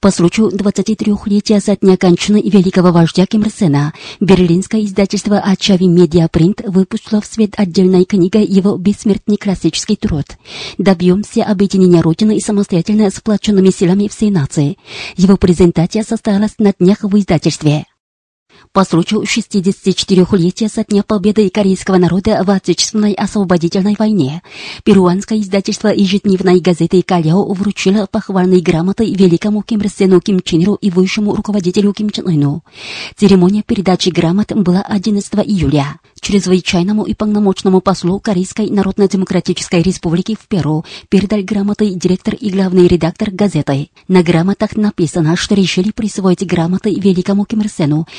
По случаю 23-летия со дня кончины великого вождя Ким Ир Сена, берлинское издательство Ачави Медиапринт выпустило в свет отдельной книгой его бессмертный классический труд «Добьемся объединения Родины и самостоятельно сплоченными силами всей нации». Его презентация состоялась на днях в издательстве по случаю 64-летия со дня победы корейского народа в Отечественной освободительной войне. Перуанское издательство ежедневной газеты «Каляо» вручило похвальные грамоты великому Ким Ир Ким Чен Иру и высшему руководителю Ким Чен Ыну. Церемония передачи грамот была 11 июля. Чрезвычайному и полномочному послу Корейской Народно-Демократической Республики в Перу передал грамоты директор и главный редактор газеты. На грамотах написано, что решили присвоить грамоты великому Ким Ир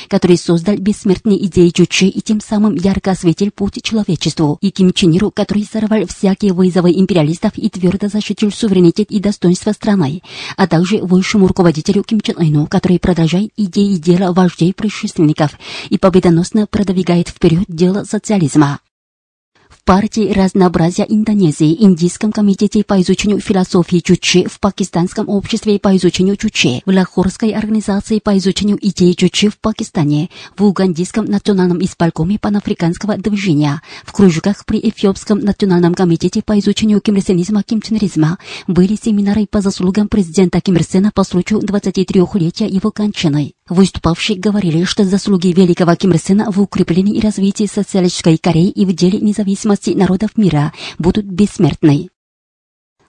который создал бессмертные идеи Чучи и тем самым ярко осветил путь человечеству, и Ким Чен Иру, который сорвал всякие вызовы империалистов и твердо защитил суверенитет и достоинство страны, а также высшему руководителю Ким Чен Ыну, который продолжает идеи и дела вождей предшественников и победоносно продвигает вперед дело социализма. В партии разнообразия Индонезии, Индийском комитете по изучению философии Чучи, в Пакистанском обществе по изучению Чучи, в Лахорской организации по изучению идей Чучи в Пакистане, в Угандийском национальном исполкоме панафриканского движения, в кружках при Эфиопском национальном комитете по изучению кимрсенизма кимченризма были семинары по заслугам президента Ким Ир Сена по случаю 23-летия его кончины. Выступавшие говорили, что заслуги великого Ким Ир Сена в укреплении и развитии социалистической Кореи и в деле независимости народов мира будут бессмертны.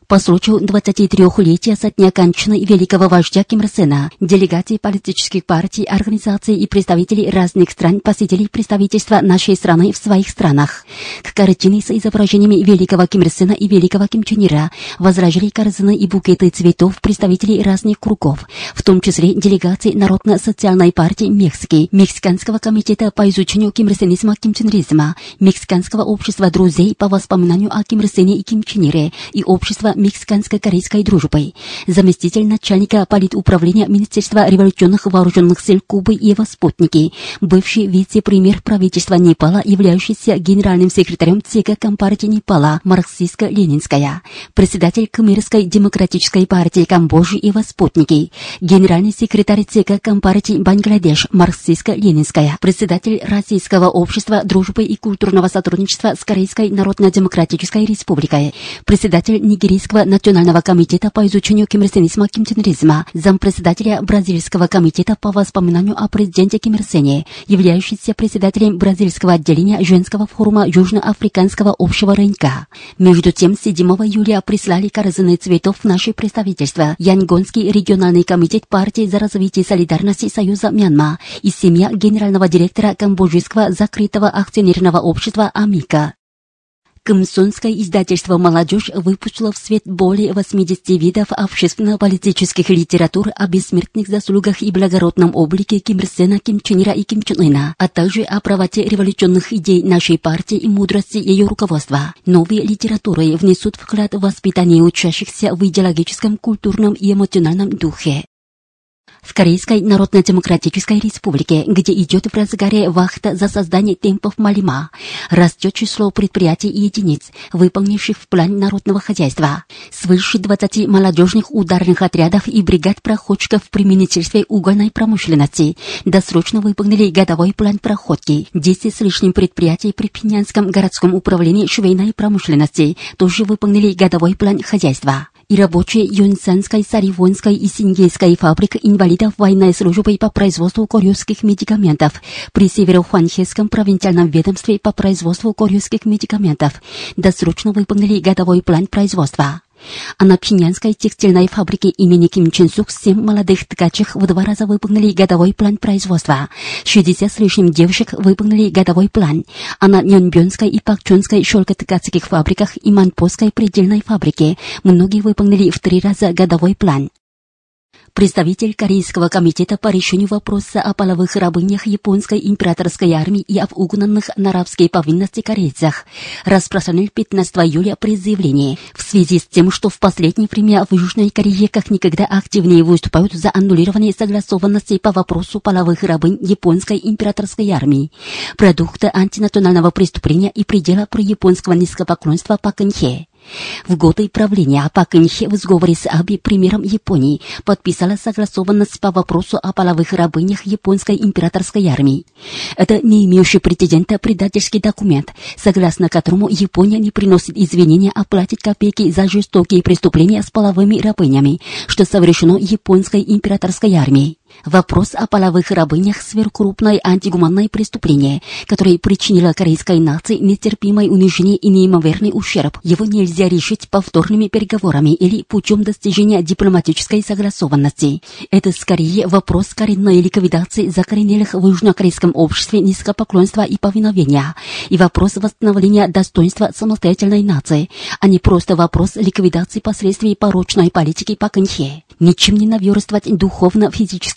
По случаю 23-летия со дня кончины великого вождя Ким Ир Сена, делегации политических партий, организаций и представителей разных стран посетили представительства нашей страны в своих странах. К картине с изображениями великого Ким Ир Сена и великого Ким Чен Ира возражали корзины и букеты цветов представителей разных кругов, в том числе делегации Народно-социальной партии Мексики, Мексиканского комитета по изучению кимрсенизма кимченризма, Мексиканского общества друзей по воспоминанию о Ким Ир Сене и Ким Чен Ире и общества мексиканско-корейской дружбой, заместитель начальника политуправления Министерства революционных вооруженных сил Кубы и его спутники, бывший вице-премьер правительства Непала, являющийся генеральным секретарем ЦК Компартии Непала, марксистско-ленинская, председатель Кмирской демократической партии Камбоджи и его спутники, генеральный секретарь ЦК Компартии Бангладеш, марксистско-ленинская, председатель Российского общества дружбы и культурного сотрудничества с Корейской Народно-демократической республикой, председатель Нигерийского национального комитета по изучению кимрсенизма кимченризма, зампредседателя Бразильского комитета по воспоминанию о президенте Ким Ир являющийся председателем бразильского отделения женского форума Южноафриканского общего рынка. Между тем, 7 июля прислали корзины цветов в наше представительство Янгонский региональный комитет партии за развитие солидарности Союза Мьянма и семья генерального директора Камбоджийского закрытого акционерного общества «Амика». Комсомольское издательство «Молодежь» выпустило в свет более 80 видов общественно-политических литератур о бессмертных заслугах и благородном облике Ким Ир Сена, Ким Чен Ира и Ким Чен Ына, а также о правоте революционных идей нашей партии и мудрости ее руководства. Новые литературы внесут вклад в воспитание учащихся в идеологическом, культурном и эмоциональном духе в Корейской Народно-Демократической Республике, где идет в разгаре вахта за создание темпов Малима, растет число предприятий и единиц, выполнивших в план народного хозяйства. Свыше 20 молодежных ударных отрядов и бригад проходчиков при Министерстве угольной промышленности досрочно выполнили годовой план проходки. 10 с лишним предприятий при Пинянском городском управлении швейной промышленности тоже выполнили годовой план хозяйства и рабочие Юнсанской, Саривонской и Сингейской фабрик инвалидов военной службы по производству корейских медикаментов при Северо-Хуанхесском провинциальном ведомстве по производству корейских медикаментов досрочно выполнили годовой план производства. А на Пхенянской текстильной фабрике имени Ким Чен Сук семь молодых ткачих в два раза выполнили годовой план производства. 60 с лишним девушек выполнили годовой план. А на Нёнбёнской и Пакчонской шелкоткацких фабриках и Манпоской предельной фабрике многие выполнили в три раза годовой план. Представитель Корейского комитета по решению вопроса о половых рабынях японской императорской армии и об угнанных на рабские повинности корейцах распространил 15 июля при заявлении в связи с тем, что в последнее время в Южной Корее как никогда активнее выступают за аннулирование согласованности по вопросу половых рабынь японской императорской армии, продукта антинационального преступления и предела про японского низкопоклонства по Кэнхе. В годы правления Пак Инхе в сговоре с Аби, премьером Японии, подписала согласованность по вопросу о половых рабынях японской императорской армии. Это не имеющий прецедента предательский документ, согласно которому Япония не приносит извинения, а платит копейки за жестокие преступления с половыми рабынями, что совершено японской императорской армией. Вопрос о половых рабынях – сверхкрупное антигуманное преступление, которое причинило корейской нации нетерпимое унижение и неимоверный ущерб. Его нельзя решить повторными переговорами или путем достижения дипломатической согласованности. Это скорее вопрос коренной ликвидации закоренелых в южнокорейском обществе низкопоклонства и повиновения, и вопрос восстановления достоинства самостоятельной нации, а не просто вопрос ликвидации последствий порочной политики по Кэнхе. Ничем не наверстывать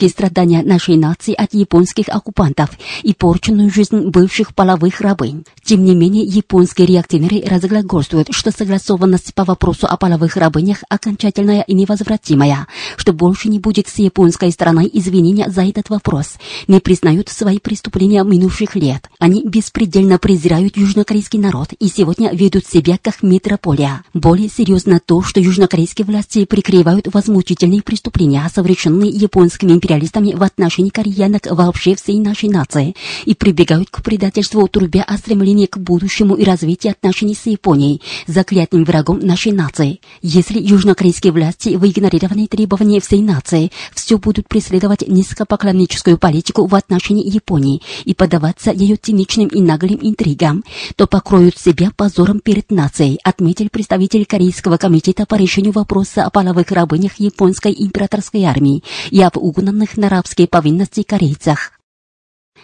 духовно-физические страдания нашей нации от японских оккупантов и порченную жизнь бывших половых рабынь. Тем не менее, японские реакционеры разглагольствуют, что согласованность по вопросу о половых рабынях окончательная и невозвратимая, что больше не будет с японской стороны извинения за этот вопрос, не признают свои преступления минувших лет. Они беспредельно презирают южнокорейский народ и сегодня ведут себя как метрополия. Более серьезно то, что южнокорейские власти прикрывают возмутительные преступления, совершенные японскими империалистами в отношении кореянок вообще всей нашей нации, и прибегают к предательству, трубя о стремлении к будущему и развитию отношений с Японией, заклятым врагом нашей нации. Если южнокорейские власти в игнорировании требований всей нации все будут преследовать низкопоклонническую политику в отношении Японии и поддаваться ее циничным и наглым интригам, то покроют себя позором перед нацией, отметил представитель Корейского комитета по решению вопроса о половых рабынях японской императорской армии и об угнанных на рабские повинности корейцах.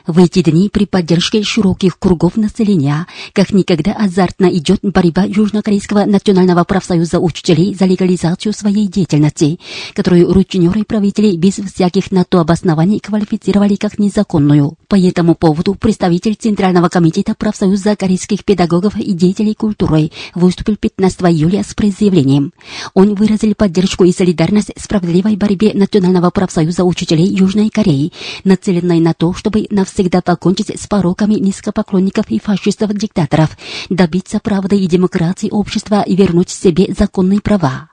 В эти дни при поддержке широких кругов населения как никогда азартно идет борьба Южнокорейского национального профсоюза учителей за легализацию своей деятельности, которую рутинеры правителей без всяких на то обоснований квалифицировали как незаконную. По этому поводу представитель Центрального комитета профсоюза корейских педагогов и деятелей культуры выступил 15 июля с заявлением. Он выразил поддержку и солидарность справедливой борьбе Национального профсоюза учителей Южной Кореи, нацеленной на то, чтобы на навсегда покончить с пороками низкопоклонников и фашистов-диктаторов, добиться правды и демократии общества и вернуть себе законные права.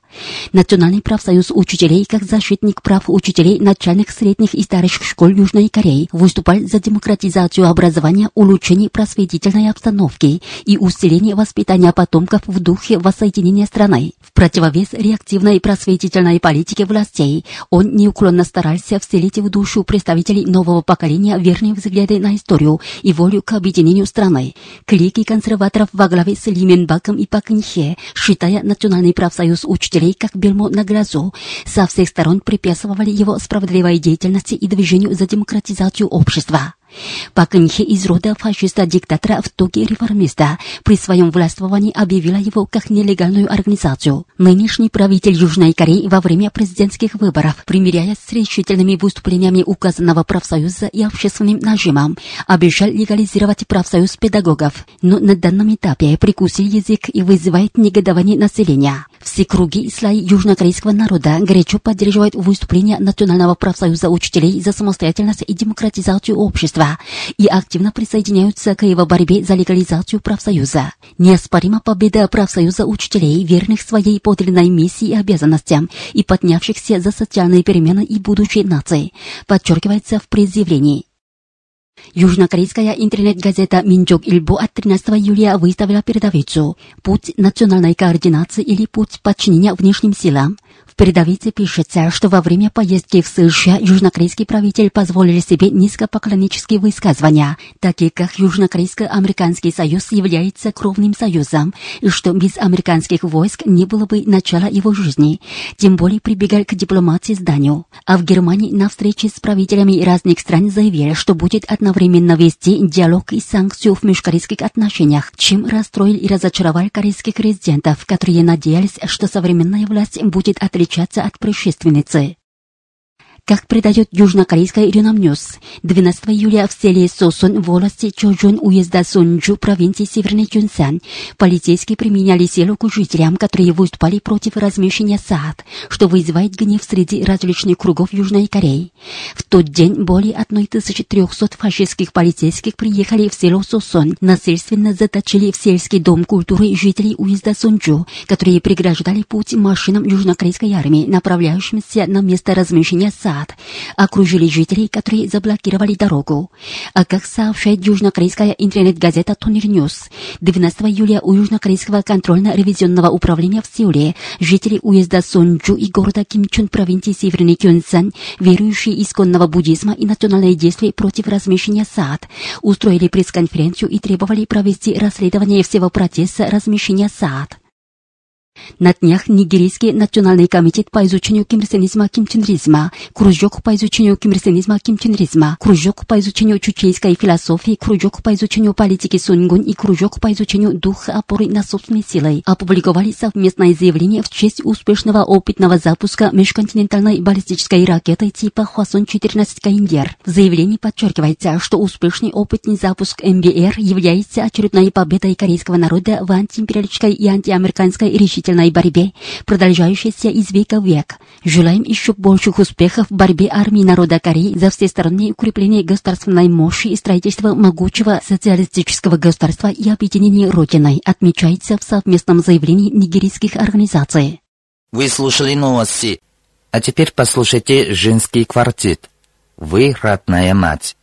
Национальный профсоюз учителей как защитник прав учителей начальных, средних и старших школ Южной Кореи выступал за демократизацию образования, улучшение просветительной обстановки и усиление воспитания потомков в духе воссоединения страны. В противовес реактивной просветительной политике властей он неуклонно старался вселить в душу представителей нового поколения верные взгляды на историю и волю к объединению страны. Клики консерваторов во главе с Ли Менбаком и Пак Инхе, считая Национальный профсоюз учителей учителей как бельмо на глазу, со всех сторон препятствовали его справедливой деятельности и движению за демократизацию общества. Паканхе из рода фашиста-диктатора в тоге реформиста при своем властвовании объявила его как нелегальную организацию. Нынешний правитель Южной Кореи во время президентских выборов, примиряясь с решительными выступлениями указанного профсоюза и общественным нажимом, обещал легализировать профсоюз педагогов, но на данном этапе прикусил язык и вызывает негодование населения. Все круги и слои южнокорейского народа горячо поддерживают выступления Национального профсоюза учителей за самостоятельность и демократизацию общества и активно присоединяются к его борьбе за легализацию профсоюза. Неоспорима победа профсоюза учителей, верных своей подлинной миссии и обязанностям и поднявшихся за социальные перемены и будущей нации, подчеркивается в предъявлении. Южнокорейская интернет-газета «Минджок Илбо» от 13 июля выставила передовицу «Путь национальной координации или путь подчинения внешним силам». Передовице пишется, что во время поездки в США южнокорейский правитель позволил себе низкопоклоннические высказывания, такие как Южнокорейско-Американский союз является кровным союзом, и что без американских войск не было бы начала его жизни, тем более прибегал к дипломатии с Данию. А в Германии на встрече с правителями разных стран заявили, что будет одновременно вести диалог и санкцию в межкорейских отношениях, чем расстроил и разочаровал корейских резидентов, которые надеялись, что современная власть будет отличаться от предшественницы. Как передает южнокорейская Рюнамнюс, 12 июля в селе Сосон в области Чожун уезда Сонджу провинции Северный Чунсан полицейские применяли силу к жителям, которые выступали против размещения сад, что вызывает гнев среди различных кругов Южной Кореи. В тот день более 1300 фашистских полицейских приехали в село Сосон, насильственно заточили в сельский дом культуры жителей уезда Сонджу, которые преграждали путь машинам южнокорейской армии, направляющимся на место размещения сад назад окружили жителей, которые заблокировали дорогу. А как сообщает южнокорейская интернет-газета Tongil News, 12 июля у южнокорейского контрольно-ревизионного управления в Сеуле жители уезда Сонджу и города Кимчун провинции Северный Кёнсан, верующие исконного буддизма и национальные действия против размещения THAAD, устроили пресс-конференцию и требовали провести расследование всего процесса размещения THAAD. На днях Нигерийский национальный комитет по изучению кимирсенизма-кимчениризма, кружок по изучению кимирсенизма-кимчениризма, кружок по изучению чучейской философии, кружок по изучению политики Сунгун и кружок по изучению духа опоры на собственной силой опубликовали совместное заявление в честь успешного опытного запуска межконтинентальной баллистической ракеты типа Хвасон-14 Каиндер. В заявлении подчеркивается, что успешный опытный запуск МБР является очередной победой корейского народа в антиимпериалистической и антиамериканской решительности длительной борьбе, продолжающейся из века в век. Желаем еще больших успехов в борьбе армии народа Кореи за всестороннее укрепление государственной мощи и строительство могучего социалистического государства и объединение Родиной, отмечается в совместном заявлении нигерийских организаций. Вы слушали новости. А теперь послушайте женский квартет. Вы родная мать.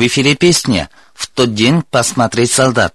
В эфире песня «В тот день посмотреть солдат».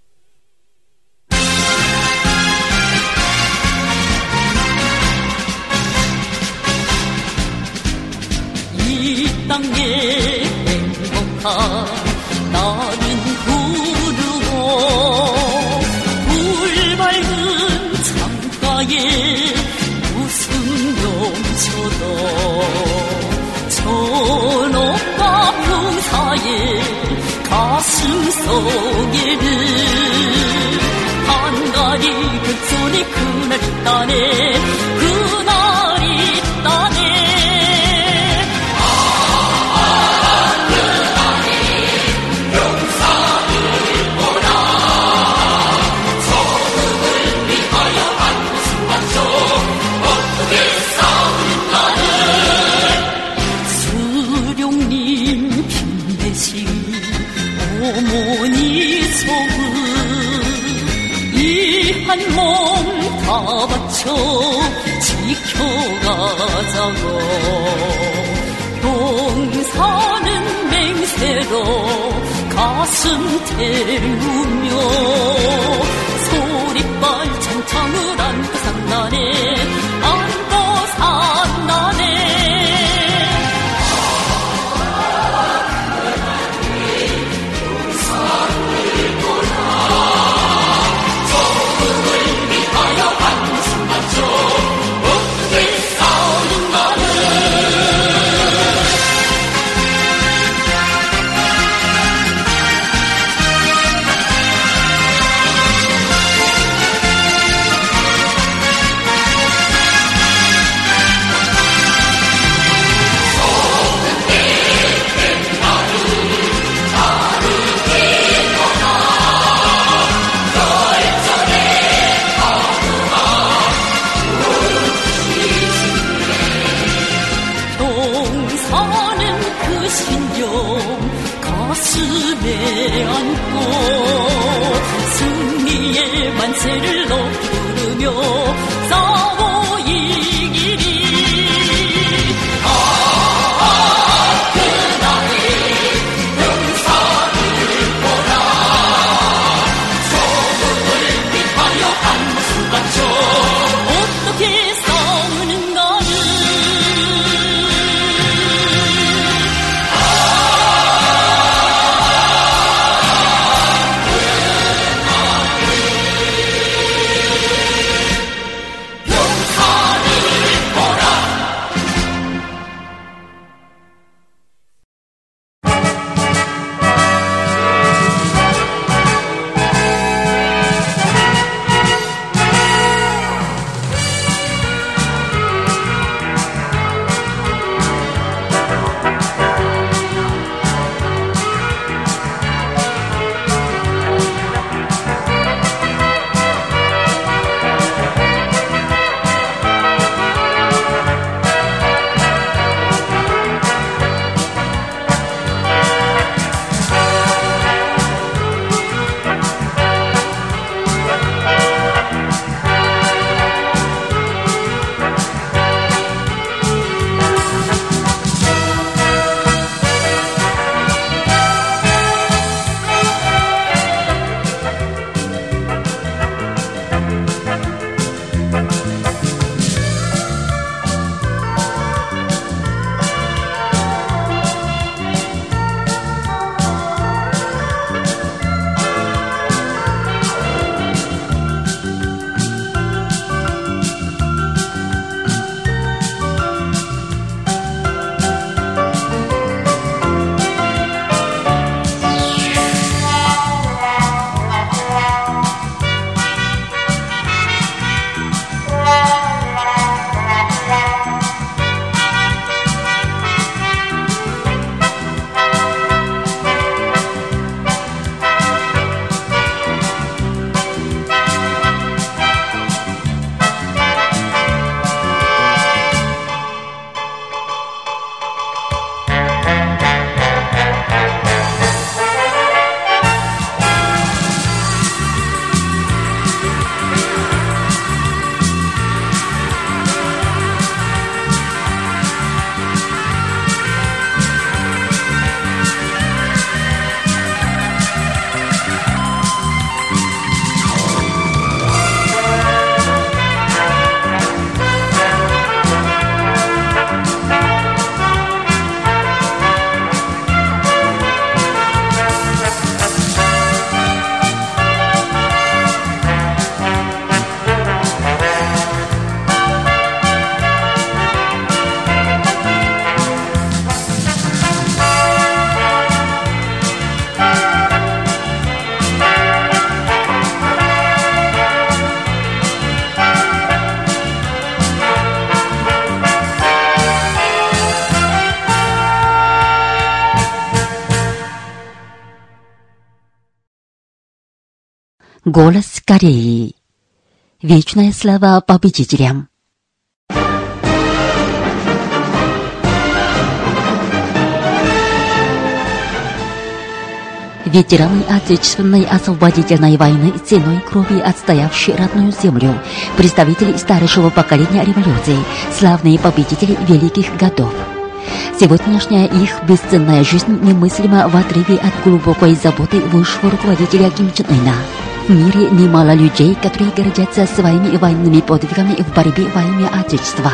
바쳐 지켜가자고. 동사는 맹세로 가슴 태우며 소리빨 창창을 안고 산다네 Голос Кореи. Вечная слава победителям. Ветераны Отечественной освободительной войны ценой крови отстоявшие родную землю, представители старшего поколения революции, славные победители великих годов. Сегодняшняя их бесценная жизнь немыслима в отрыве от глубокой заботы высшего руководителя Ким Чен Ына. В мире немало людей, которые гордятся своими военными подвигами в борьбе во имя Отечества.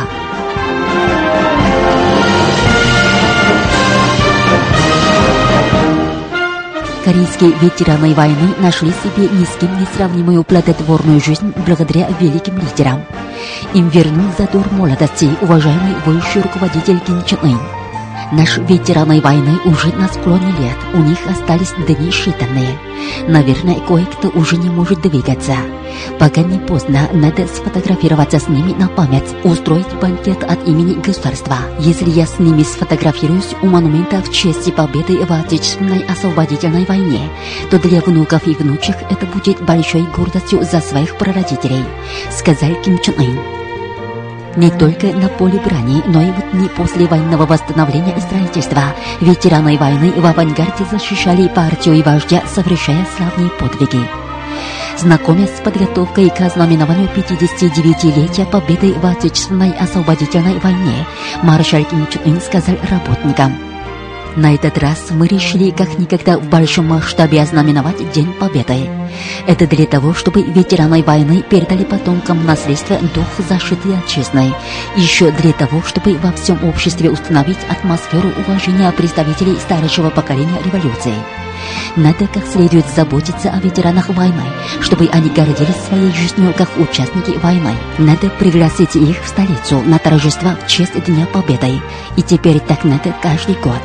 Корейские ветераны войны нашли себе ни с кем не сравнимую плодотворную жизнь благодаря великим лидерам. Им вернул задор молодости уважаемый высший руководитель Ким Чен Ын. Наши ветераны войны уже на склоне лет, у них остались дни считанные. Наверное, кое-кто уже не может двигаться. Пока не поздно, надо сфотографироваться с ними на память, устроить банкет от имени государства. Если я с ними сфотографируюсь у монумента в честь победы в Отечественной освободительной войне, то для внуков и внучек это будет большой гордостью за своих прародителей, сказал Ким Чен Ын. Не только на поле брани, но и в дни после военного восстановления и строительства ветераны войны в авангарде защищали партию и вождя, совершая славные подвиги. Знакомясь с подготовкой к ознаменованию 59-летия победы в Отечественной освободительной войне, маршал Ким Чун сказал работникам – на этот раз мы решили как никогда в большом масштабе ознаменовать День Победы. Это для того, чтобы ветераны войны передали потомкам наследство дух защиты отчизны. Еще для того, чтобы во всем обществе установить атмосферу уважения представителей старшего поколения революции. Надо как следует заботиться о ветеранах войны, чтобы они гордились своей жизнью как участники войны. Надо пригласить их в столицу на торжество в честь Дня Победы. И теперь так надо каждый год.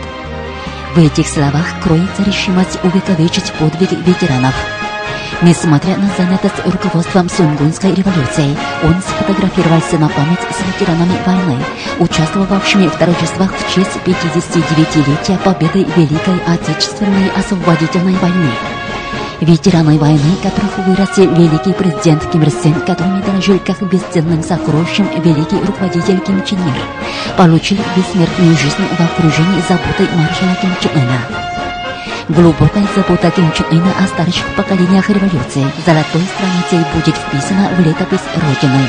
В этих словах кроется решимость увековечить подвиг ветеранов. Несмотря на занятость руководством Сунгунской революции, он сфотографировался на память с ветеранами войны, участвовавшими в торжествах в честь 59-летия победы Великой Отечественной освободительной войны. Ветераны войны, которых вырастил великий президент Ким Ир Сен, которыми дорожил как бесценным сокровищем великий руководитель Ким Чен Ир, получили бессмертную жизнь в окружении заботы маршала Ким Чен Ына. Глубокая забота Ким Чен Ына о старших поколениях революции золотой страницей будет вписана в летопись Родины.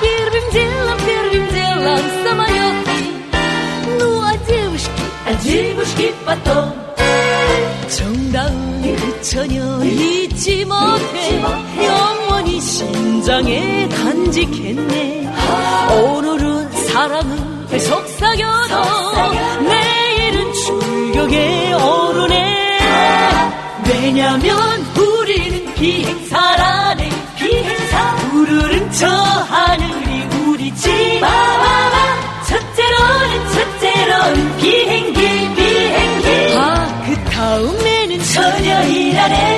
Первым делом, первым делом самолет. Ну, а девушки, а девушки потом. 정다운이 전혀 잊지 못해 영원히 심장에 간직했네 오늘은 사랑을 속삭여도 내일은 출격에 오르네 왜냐면 우리는 비행사랑 마마마 첫째로는 첫째로는 비행기 비행기. 아그 다음에는 처녀이라네.